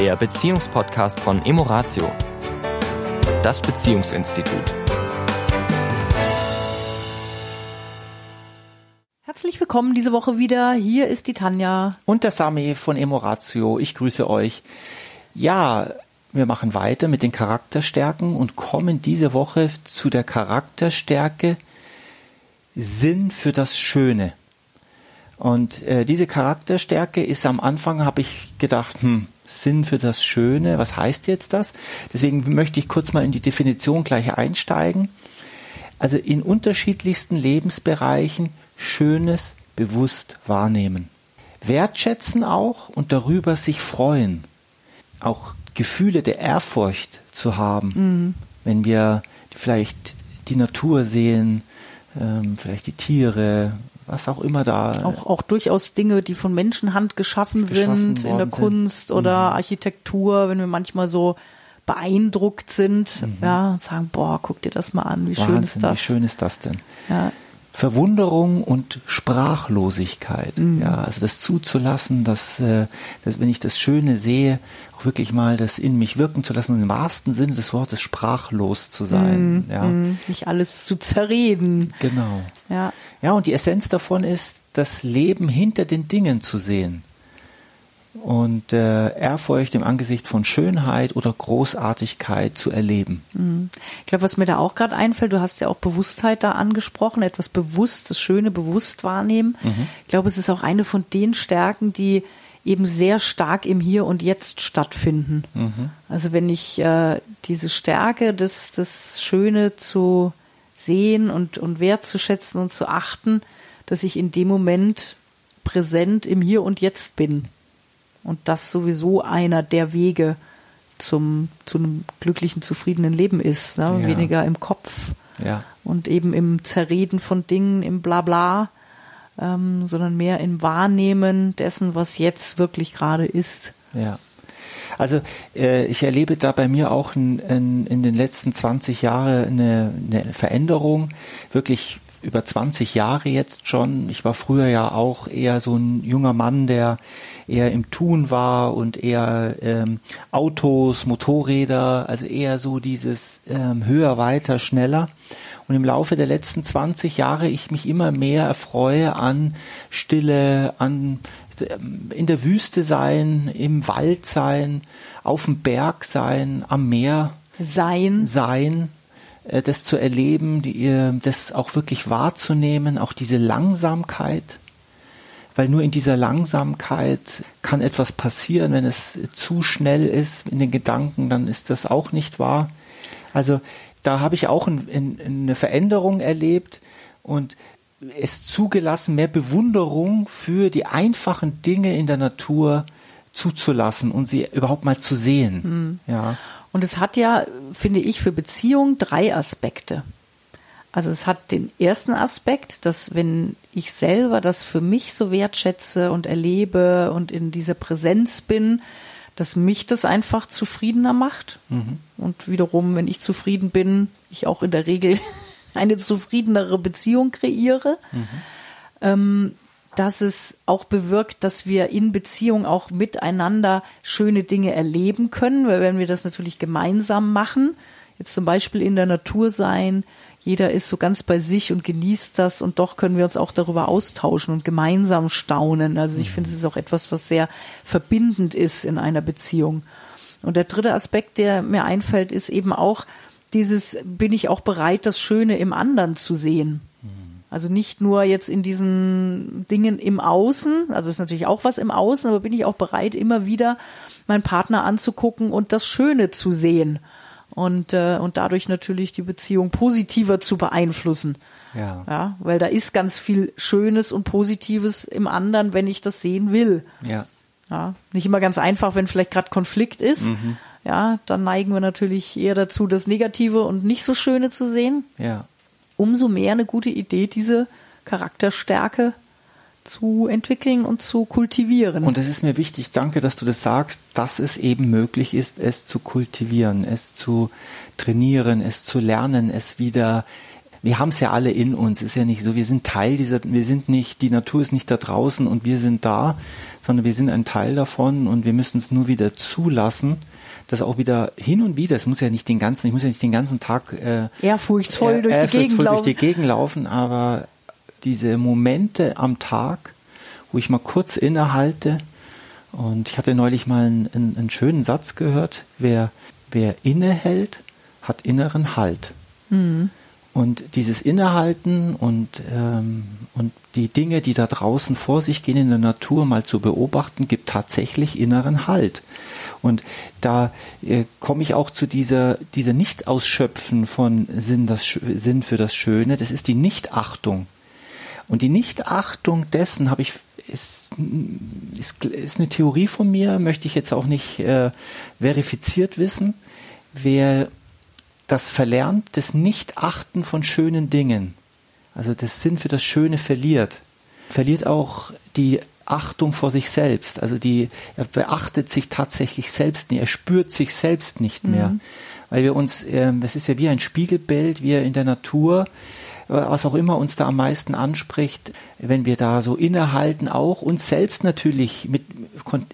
der Beziehungspodcast von Emoratio, das Beziehungsinstitut. Herzlich willkommen diese Woche wieder. Hier ist die Tanja. Und der Sami von Emoratio. Ich grüße euch. Ja, wir machen weiter mit den Charakterstärken und kommen diese Woche zu der Charakterstärke Sinn für das Schöne. Und äh, diese Charakterstärke ist am Anfang, habe ich gedacht, hm, Sinn für das Schöne, was heißt jetzt das? Deswegen möchte ich kurz mal in die Definition gleich einsteigen. Also in unterschiedlichsten Lebensbereichen Schönes bewusst wahrnehmen. Wertschätzen auch und darüber sich freuen. Auch Gefühle der Ehrfurcht zu haben, mhm. wenn wir vielleicht die Natur sehen, ähm, vielleicht die Tiere, was auch immer da. Auch, auch durchaus Dinge, die von Menschenhand geschaffen, sind in der Kunst sind. oder mhm. Architektur, wenn wir manchmal so beeindruckt sind, mhm. ja, und sagen, boah, guck dir das mal an, wie Wahnsinn, schön ist das. Wie schön ist das denn? Ja. Verwunderung und Sprachlosigkeit. Mhm. Ja, also das zuzulassen, dass, äh, dass wenn ich das Schöne sehe, auch wirklich mal das in mich wirken zu lassen und im wahrsten Sinne des Wortes sprachlos zu sein. Mm, ja. Mm, nicht alles zu zerreden. Genau. Ja. ja, und die Essenz davon ist, das Leben hinter den Dingen zu sehen und äh, Ehrfurcht im Angesicht von Schönheit oder Großartigkeit zu erleben. Mhm. Ich glaube, was mir da auch gerade einfällt, du hast ja auch Bewusstheit da angesprochen, etwas bewusst, das Schöne bewusst wahrnehmen. Mhm. Ich glaube, es ist auch eine von den Stärken, die eben sehr stark im Hier und Jetzt stattfinden. Mhm. Also wenn ich äh, diese Stärke, das, das Schöne zu sehen und, und wertzuschätzen und zu achten, dass ich in dem Moment präsent im Hier und Jetzt bin. Und das sowieso einer der Wege zum, zu einem glücklichen, zufriedenen Leben ist. Ne? Ja. Weniger im Kopf ja. und eben im Zerreden von Dingen, im Blabla ähm, sondern mehr im Wahrnehmen dessen, was jetzt wirklich gerade ist. Ja. Also äh, ich erlebe da bei mir auch in, in, in den letzten 20 Jahren eine, eine Veränderung, wirklich über 20 Jahre jetzt schon. Ich war früher ja auch eher so ein junger Mann, der eher im Tun war und eher ähm, Autos, Motorräder, also eher so dieses ähm, höher, weiter, schneller. Und im Laufe der letzten 20 Jahre ich mich immer mehr erfreue an Stille, an in der Wüste sein, im Wald sein, auf dem Berg sein, am Meer sein, sein, das zu erleben, die, das auch wirklich wahrzunehmen, auch diese Langsamkeit, weil nur in dieser Langsamkeit kann etwas passieren, wenn es zu schnell ist in den Gedanken, dann ist das auch nicht wahr. Also da habe ich auch ein, ein, eine Veränderung erlebt und es zugelassen, mehr Bewunderung für die einfachen Dinge in der Natur zuzulassen und sie überhaupt mal zu sehen. Mhm. Ja. Und es hat ja, finde ich, für Beziehungen drei Aspekte. Also es hat den ersten Aspekt, dass wenn ich selber das für mich so wertschätze und erlebe und in dieser Präsenz bin, dass mich das einfach zufriedener macht. Mhm. Und wiederum, wenn ich zufrieden bin, ich auch in der Regel eine zufriedenere Beziehung kreiere. Mhm. Ähm, dass es auch bewirkt, dass wir in Beziehung auch miteinander schöne Dinge erleben können, weil wenn wir das natürlich gemeinsam machen, jetzt zum Beispiel in der Natur sein, jeder ist so ganz bei sich und genießt das und doch können wir uns auch darüber austauschen und gemeinsam staunen. Also ich finde, es ist auch etwas, was sehr verbindend ist in einer Beziehung. Und der dritte Aspekt, der mir einfällt, ist eben auch dieses, bin ich auch bereit, das Schöne im anderen zu sehen. Also nicht nur jetzt in diesen Dingen im Außen, also ist natürlich auch was im Außen, aber bin ich auch bereit, immer wieder meinen Partner anzugucken und das Schöne zu sehen und, äh, und dadurch natürlich die Beziehung positiver zu beeinflussen. Ja. ja. Weil da ist ganz viel Schönes und Positives im anderen, wenn ich das sehen will. Ja. Ja. Nicht immer ganz einfach, wenn vielleicht gerade Konflikt ist. Mhm. Ja, dann neigen wir natürlich eher dazu, das Negative und nicht so Schöne zu sehen. Ja. Umso mehr eine gute Idee, diese Charakterstärke zu entwickeln und zu kultivieren. Und es ist mir wichtig, danke, dass du das sagst, dass es eben möglich ist, es zu kultivieren, es zu trainieren, es zu lernen, es wieder wir haben es ja alle in uns. Ist ja nicht so, wir sind Teil dieser, wir sind nicht, die Natur ist nicht da draußen und wir sind da, sondern wir sind ein Teil davon und wir müssen es nur wieder zulassen. Das auch wieder hin und wieder, es muss ja nicht den ganzen, ich muss ja nicht den ganzen Tag äh, ehrfurchtsvoll durch, die Gegend durch die Gegend laufen, aber diese Momente am Tag, wo ich mal kurz innehalte, und ich hatte neulich mal einen, einen, einen schönen Satz gehört, wer, wer innehält, hat inneren Halt. Mhm. Und dieses Innehalten und, ähm, und die Dinge, die da draußen vor sich gehen in der Natur mal zu beobachten, gibt tatsächlich inneren Halt. Und da äh, komme ich auch zu dieser, dieser Nicht-Ausschöpfen von Sinn, das, Sinn für das Schöne. Das ist die Nichtachtung. Und die Nichtachtung dessen habe ich ist, ist, ist eine Theorie von mir, möchte ich jetzt auch nicht äh, verifiziert wissen. Wer das verlernt, das Nichtachten von schönen Dingen, also das Sinn für das Schöne verliert, verliert auch die Achtung vor sich selbst. Also die, er beachtet sich tatsächlich selbst nicht, er spürt sich selbst nicht mehr. Mhm. Weil wir uns, äh, das ist ja wie ein Spiegelbild, wir in der Natur, was auch immer uns da am meisten anspricht, wenn wir da so innehalten, auch uns selbst natürlich mit,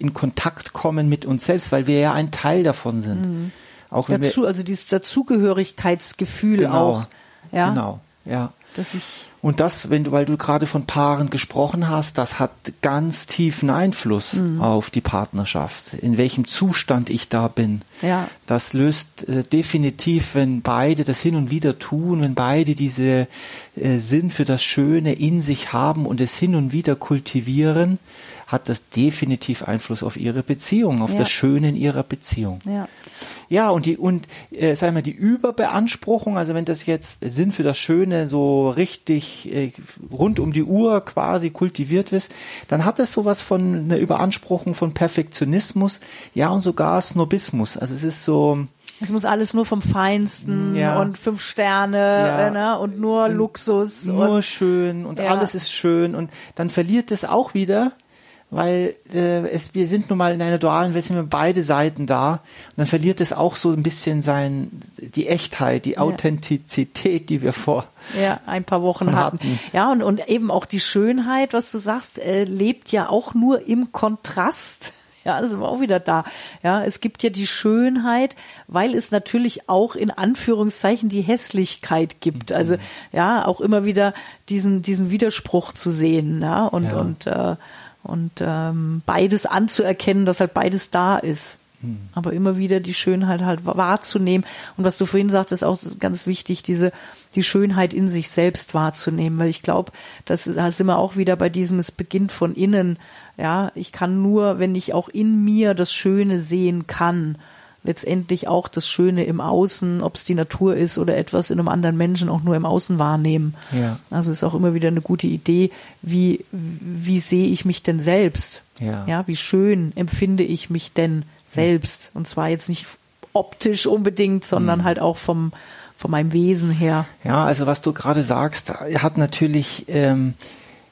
in Kontakt kommen mit uns selbst, weil wir ja ein Teil davon sind. Mhm. Auch Dazu, wir, also dieses Dazugehörigkeitsgefühl genau, auch. Ja? Genau, ja. Dass ich und das, wenn du, weil du gerade von Paaren gesprochen hast, das hat ganz tiefen Einfluss mhm. auf die Partnerschaft, in welchem Zustand ich da bin. Ja. Das löst äh, definitiv, wenn beide das hin und wieder tun, wenn beide diese äh, Sinn für das Schöne in sich haben und es hin und wieder kultivieren, hat das definitiv Einfluss auf ihre Beziehung, auf ja. das Schöne in ihrer Beziehung. Ja. Ja, und die, und, äh, sagen wir, die Überbeanspruchung, also wenn das jetzt Sinn für das Schöne so richtig äh, rund um die Uhr quasi kultiviert ist, dann hat es sowas von einer Überanspruchung von Perfektionismus, ja, und sogar Snobismus. Also es ist so, es muss alles nur vom Feinsten ja. und fünf Sterne ja. äh, ne? und nur Luxus. Nur und, schön und ja. alles ist schön und dann verliert es auch wieder weil äh, es, wir sind nun mal in einer dualen Welt, sind wir beide Seiten da. Und dann verliert es auch so ein bisschen sein, die Echtheit, die ja. Authentizität, die wir vor ja, ein paar Wochen hatten. hatten. Ja, und, und eben auch die Schönheit, was du sagst, äh, lebt ja auch nur im Kontrast. Ja, das sind wir auch wieder da. Ja, es gibt ja die Schönheit, weil es natürlich auch in Anführungszeichen die Hässlichkeit gibt. Mhm. Also ja, auch immer wieder diesen diesen Widerspruch zu sehen. Ja, und ja. und äh, und ähm, beides anzuerkennen, dass halt beides da ist. Hm. Aber immer wieder die Schönheit halt wahrzunehmen. Und was du vorhin sagtest, auch ganz wichtig, diese, die Schönheit in sich selbst wahrzunehmen. Weil ich glaube, das, da sind wir auch wieder bei diesem, es beginnt von innen. Ja, ich kann nur, wenn ich auch in mir das Schöne sehen kann, letztendlich auch das Schöne im Außen, ob es die Natur ist oder etwas in einem anderen Menschen, auch nur im Außen wahrnehmen. Ja. Also ist auch immer wieder eine gute Idee, wie, wie sehe ich mich denn selbst? Ja. ja, wie schön empfinde ich mich denn selbst? Und zwar jetzt nicht optisch unbedingt, sondern mhm. halt auch vom, von meinem Wesen her. Ja, also was du gerade sagst, hat natürlich, ähm,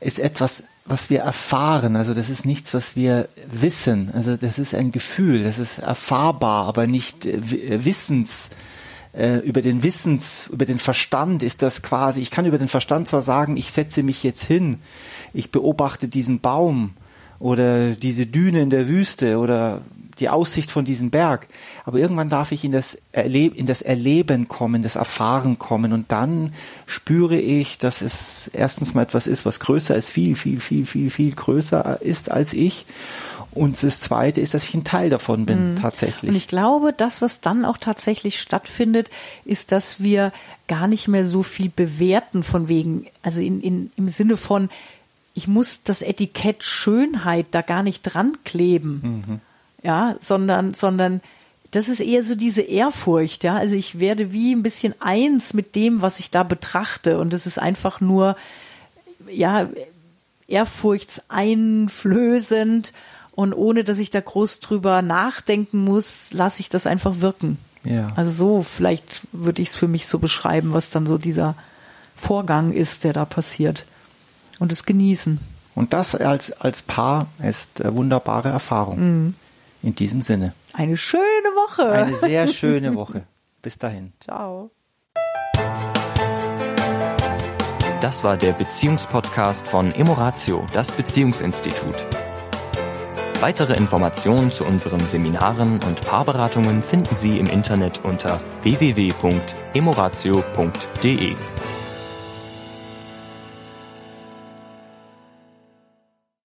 ist etwas was wir erfahren. Also das ist nichts, was wir wissen. Also das ist ein Gefühl, das ist erfahrbar, aber nicht äh, äh, Wissens. Äh, über den Wissens, über den Verstand ist das quasi. Ich kann über den Verstand zwar sagen, ich setze mich jetzt hin, ich beobachte diesen Baum oder diese Düne in der Wüste oder die Aussicht von diesem Berg. Aber irgendwann darf ich in das, Erleb in das Erleben kommen, das Erfahren kommen. Und dann spüre ich, dass es erstens mal etwas ist, was größer ist, viel, viel, viel, viel, viel größer ist als ich. Und das Zweite ist, dass ich ein Teil davon bin, mhm. tatsächlich. Und ich glaube, das, was dann auch tatsächlich stattfindet, ist, dass wir gar nicht mehr so viel bewerten von wegen, also in, in, im Sinne von, ich muss das Etikett Schönheit da gar nicht dran kleben. Mhm ja, sondern, sondern das ist eher so diese Ehrfurcht, ja. Also ich werde wie ein bisschen eins mit dem, was ich da betrachte. Und es ist einfach nur, ja, ehrfurchtseinflößend und ohne dass ich da groß drüber nachdenken muss, lasse ich das einfach wirken. Ja. Also so, vielleicht würde ich es für mich so beschreiben, was dann so dieser Vorgang ist, der da passiert. Und es genießen. Und das als, als Paar ist eine wunderbare Erfahrung. Mhm. In diesem Sinne. Eine schöne Woche. Eine sehr schöne Woche. Bis dahin. Ciao. Das war der Beziehungspodcast von Emoratio, das Beziehungsinstitut. Weitere Informationen zu unseren Seminaren und Paarberatungen finden Sie im Internet unter www.emoratio.de.